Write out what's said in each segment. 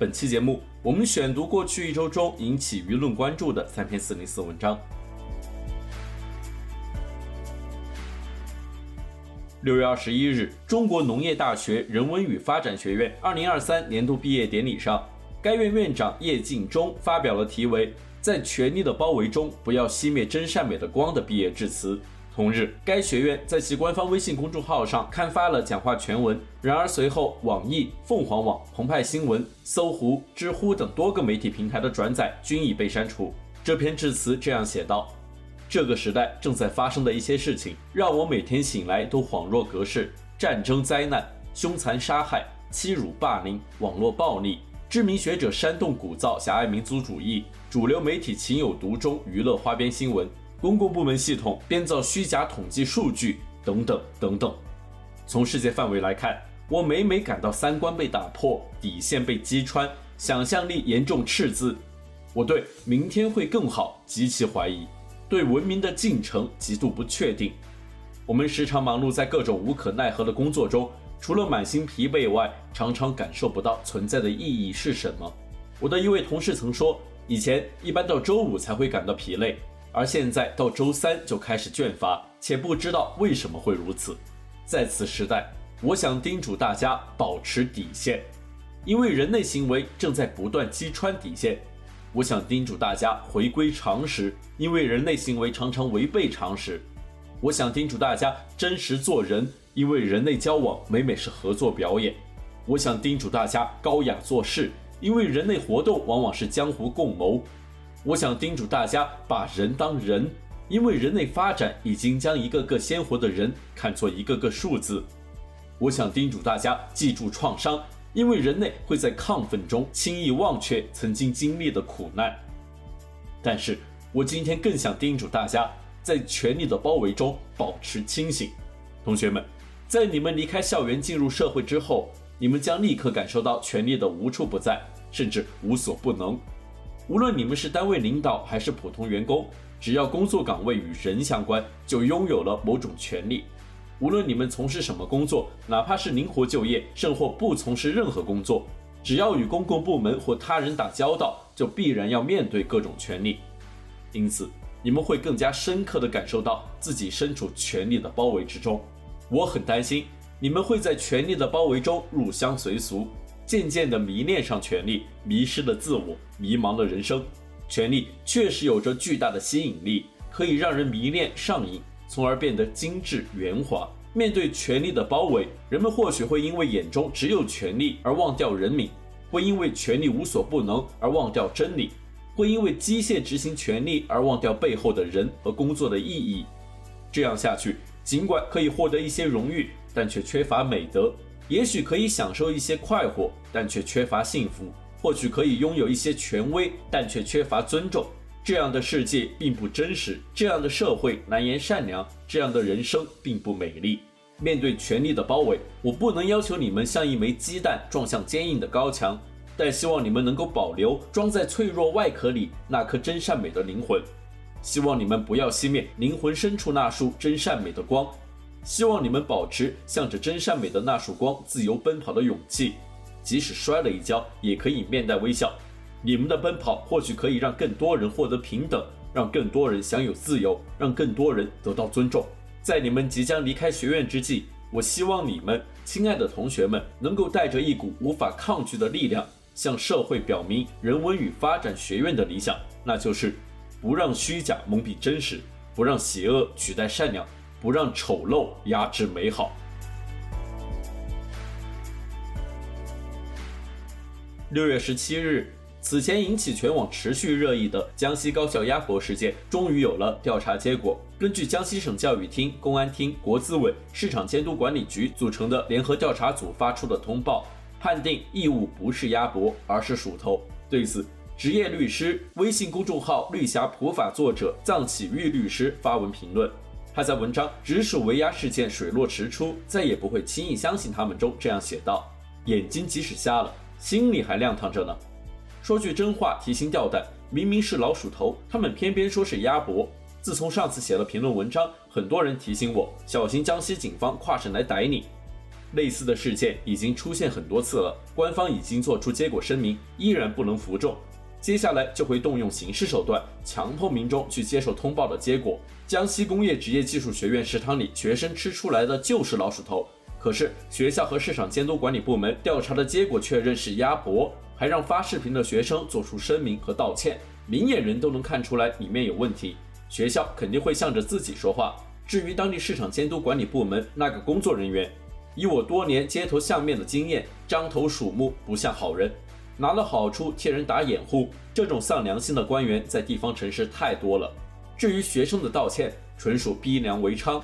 本期节目，我们选读过去一周中引起舆论关注的三篇四零四文章。六月二十一日，中国农业大学人文与发展学院二零二三年度毕业典礼上，该院院长叶敬忠发表了题为《在权力的包围中，不要熄灭真善美的光》的毕业致辞。同日，该学院在其官方微信公众号上刊发了讲话全文。然而，随后网易、凤凰网、澎湃新闻、搜狐、知乎等多个媒体平台的转载均已被删除。这篇致辞这样写道：“这个时代正在发生的一些事情，让我每天醒来都恍若隔世：战争、灾难、凶残杀害、欺辱、霸凌、网络暴力、知名学者煽动鼓噪狭隘民族主义、主流媒体情有独钟娱乐花边新闻。”公共部门系统编造虚假统计数据，等等等等。从世界范围来看，我每每感到三观被打破，底线被击穿，想象力严重赤字。我对明天会更好极其怀疑，对文明的进程极度不确定。我们时常忙碌在各种无可奈何的工作中，除了满心疲惫外，常常感受不到存在的意义是什么。我的一位同事曾说，以前一般到周五才会感到疲累。而现在到周三就开始倦乏，且不知道为什么会如此。在此时代，我想叮嘱大家保持底线，因为人类行为正在不断击穿底线。我想叮嘱大家回归常识，因为人类行为常常违背常识。我想叮嘱大家真实做人，因为人类交往每每是合作表演。我想叮嘱大家高雅做事，因为人类活动往往是江湖共谋。我想叮嘱大家把人当人，因为人类发展已经将一个个鲜活的人看作一个个数字。我想叮嘱大家记住创伤，因为人类会在亢奋中轻易忘却曾经经历的苦难。但是我今天更想叮嘱大家，在权力的包围中保持清醒。同学们，在你们离开校园进入社会之后，你们将立刻感受到权力的无处不在，甚至无所不能。无论你们是单位领导还是普通员工，只要工作岗位与人相关，就拥有了某种权利。无论你们从事什么工作，哪怕是灵活就业，甚或不从事任何工作，只要与公共部门或他人打交道，就必然要面对各种权利。因此，你们会更加深刻地感受到自己身处权力的包围之中。我很担心你们会在权力的包围中入乡随俗。渐渐地迷恋上权力，迷失了自我，迷茫了人生。权力确实有着巨大的吸引力，可以让人迷恋上瘾，从而变得精致圆滑。面对权力的包围，人们或许会因为眼中只有权力而忘掉人民，会因为权力无所不能而忘掉真理，会因为机械执行权力而忘掉背后的人和工作的意义。这样下去，尽管可以获得一些荣誉，但却缺乏美德。也许可以享受一些快活，但却缺乏幸福；或许可以拥有一些权威，但却缺乏尊重。这样的世界并不真实，这样的社会难言善良，这样的人生并不美丽。面对权力的包围，我不能要求你们像一枚鸡蛋撞向坚硬的高墙，但希望你们能够保留装在脆弱外壳里那颗真善美的灵魂。希望你们不要熄灭灵魂深处那束真善美的光。希望你们保持向着真善美的那束光自由奔跑的勇气，即使摔了一跤，也可以面带微笑。你们的奔跑或许可以让更多人获得平等，让更多人享有自由，让更多人得到尊重。在你们即将离开学院之际，我希望你们，亲爱的同学们，能够带着一股无法抗拒的力量，向社会表明人文与发展学院的理想，那就是不让虚假蒙蔽真实，不让邪恶取代善良。不让丑陋压制美好。六月十七日，此前引起全网持续热议的江西高校鸭脖事件，终于有了调查结果。根据江西省教育厅、公安厅、国资委、市场监督管理局组成的联合调查组发出的通报，判定异物不是鸭脖，而是鼠头。对此，职业律师微信公众号“绿侠普法”作者藏启玉律师发文评论，他在文章《直属围压事件水落石出，再也不会轻易相信他们》中这样写道：“眼睛即使瞎了，心里还亮堂着呢。说句真话，提心吊胆，明明是老鼠头，他们偏偏说是鸭脖。自从上次写了评论文章，很多人提醒我小心江西警方跨省来逮你。类似的事件已经出现很多次了，官方已经做出结果声明，依然不能服众。”接下来就会动用刑事手段，强迫民众去接受通报的结果。江西工业职业技术学院食堂里，学生吃出来的就是老鼠头，可是学校和市场监督管理部门调查的结果确认是鸭脖，还让发视频的学生做出声明和道歉。明眼人都能看出来里面有问题，学校肯定会向着自己说话。至于当地市场监督管理部门那个工作人员，以我多年街头相面的经验，獐头鼠目，不像好人。拿了好处替人打掩护，这种丧良心的官员在地方城市太多了。至于学生的道歉，纯属逼良为娼。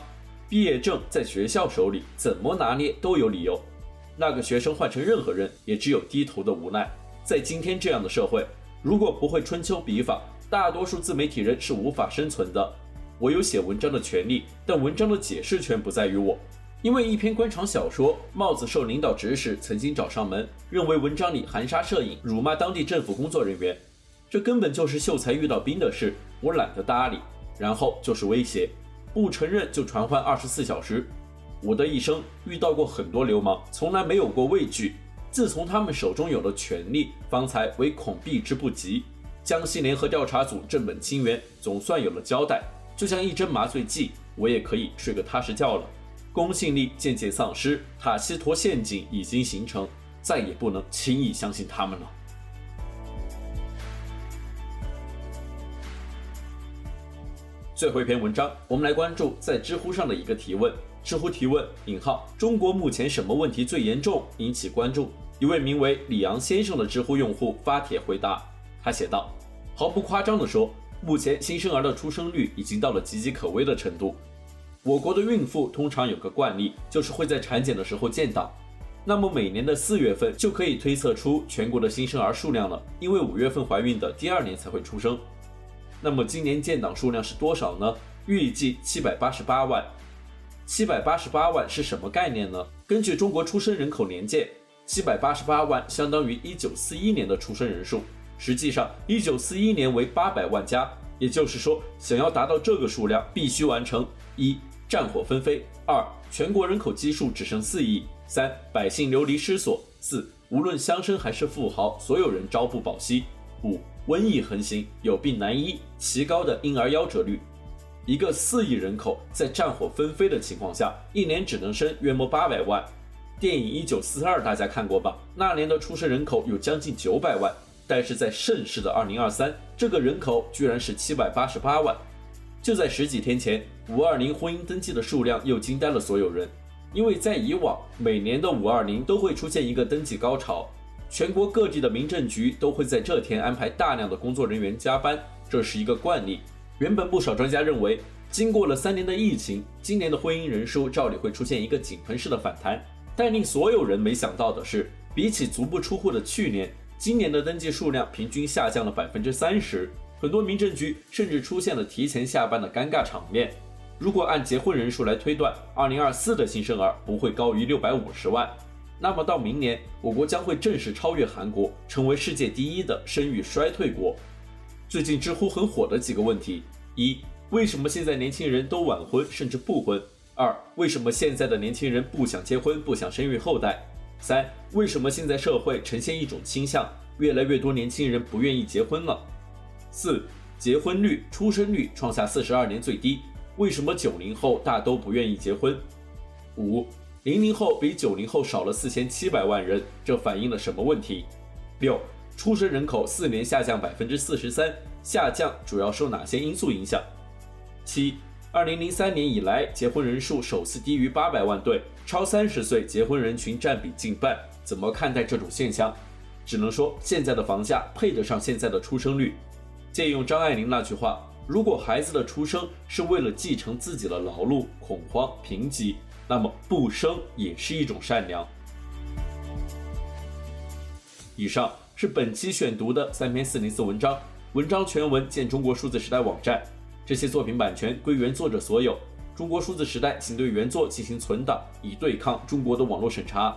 毕业证在学校手里，怎么拿捏都有理由。那个学生换成任何人，也只有低头的无奈。在今天这样的社会，如果不会春秋笔法，大多数自媒体人是无法生存的。我有写文章的权利，但文章的解释权不在于我。因为一篇官场小说，帽子受领导指使，曾经找上门，认为文章里含沙射影，辱骂当地政府工作人员，这根本就是秀才遇到兵的事，我懒得搭理。然后就是威胁，不承认就传唤二十四小时。我的一生遇到过很多流氓，从来没有过畏惧。自从他们手中有了权力，方才唯恐避之不及。江西联合调查组正本清源，总算有了交代。就像一针麻醉剂，我也可以睡个踏实觉了。公信力渐渐丧失，塔西佗陷阱已经形成，再也不能轻易相信他们了。最后一篇文章，我们来关注在知乎上的一个提问。知乎提问：引号，中国目前什么问题最严重？引起关注。一位名为李阳先生的知乎用户发帖回答，他写道：毫不夸张地说，目前新生儿的出生率已经到了岌岌可危的程度。我国的孕妇通常有个惯例，就是会在产检的时候建档，那么每年的四月份就可以推测出全国的新生儿数量了，因为五月份怀孕的第二年才会出生。那么今年建档数量是多少呢？预计七百八十八万。七百八十八万是什么概念呢？根据中国出生人口年鉴，七百八十八万相当于一九四一年的出生人数。实际上，一九四一年为八百万加，也就是说，想要达到这个数量，必须完成一。战火纷飞，二全国人口基数只剩四亿，三百姓流离失所，四无论乡绅还是富豪，所有人朝不保夕，五瘟疫横行，有病难医，奇高的婴儿夭折率。一个四亿人口在战火纷飞的情况下，一年只能生约莫八百万。电影一九四二大家看过吧？那年的出生人口有将近九百万，但是在盛世的二零二三，这个人口居然是七百八十八万。就在十几天前，五二零婚姻登记的数量又惊呆了所有人，因为在以往每年的五二零都会出现一个登记高潮，全国各地的民政局都会在这天安排大量的工作人员加班，这是一个惯例。原本不少专家认为，经过了三年的疫情，今年的婚姻人数照理会出现一个井喷式的反弹，但令所有人没想到的是，比起足不出户的去年，今年的登记数量平均下降了百分之三十。很多民政局甚至出现了提前下班的尴尬场面。如果按结婚人数来推断，2024的新生儿不会高于650万，那么到明年，我国将会正式超越韩国，成为世界第一的生育衰退国。最近知乎很火的几个问题：一、为什么现在年轻人都晚婚甚至不婚？二、为什么现在的年轻人不想结婚、不想生育后代？三、为什么现在社会呈现一种倾向，越来越多年轻人不愿意结婚了？四、结婚率、出生率创下四十二年最低，为什么九零后大都不愿意结婚？五、零零后比九零后少了四千七百万人，这反映了什么问题？六、出生人口四年下降百分之四十三，下降主要受哪些因素影响？七、二零零三年以来结婚人数首次低于八百万对，超三十岁结婚人群占比近半，怎么看待这种现象？只能说现在的房价配得上现在的出生率。借用张爱玲那句话：“如果孩子的出生是为了继承自己的劳碌、恐慌、贫瘠，那么不生也是一种善良。”以上是本期选读的三篇四零四文章，文章全文见中国数字时代网站。这些作品版权归原作者所有。中国数字时代仅对原作进行存档，以对抗中国的网络审查。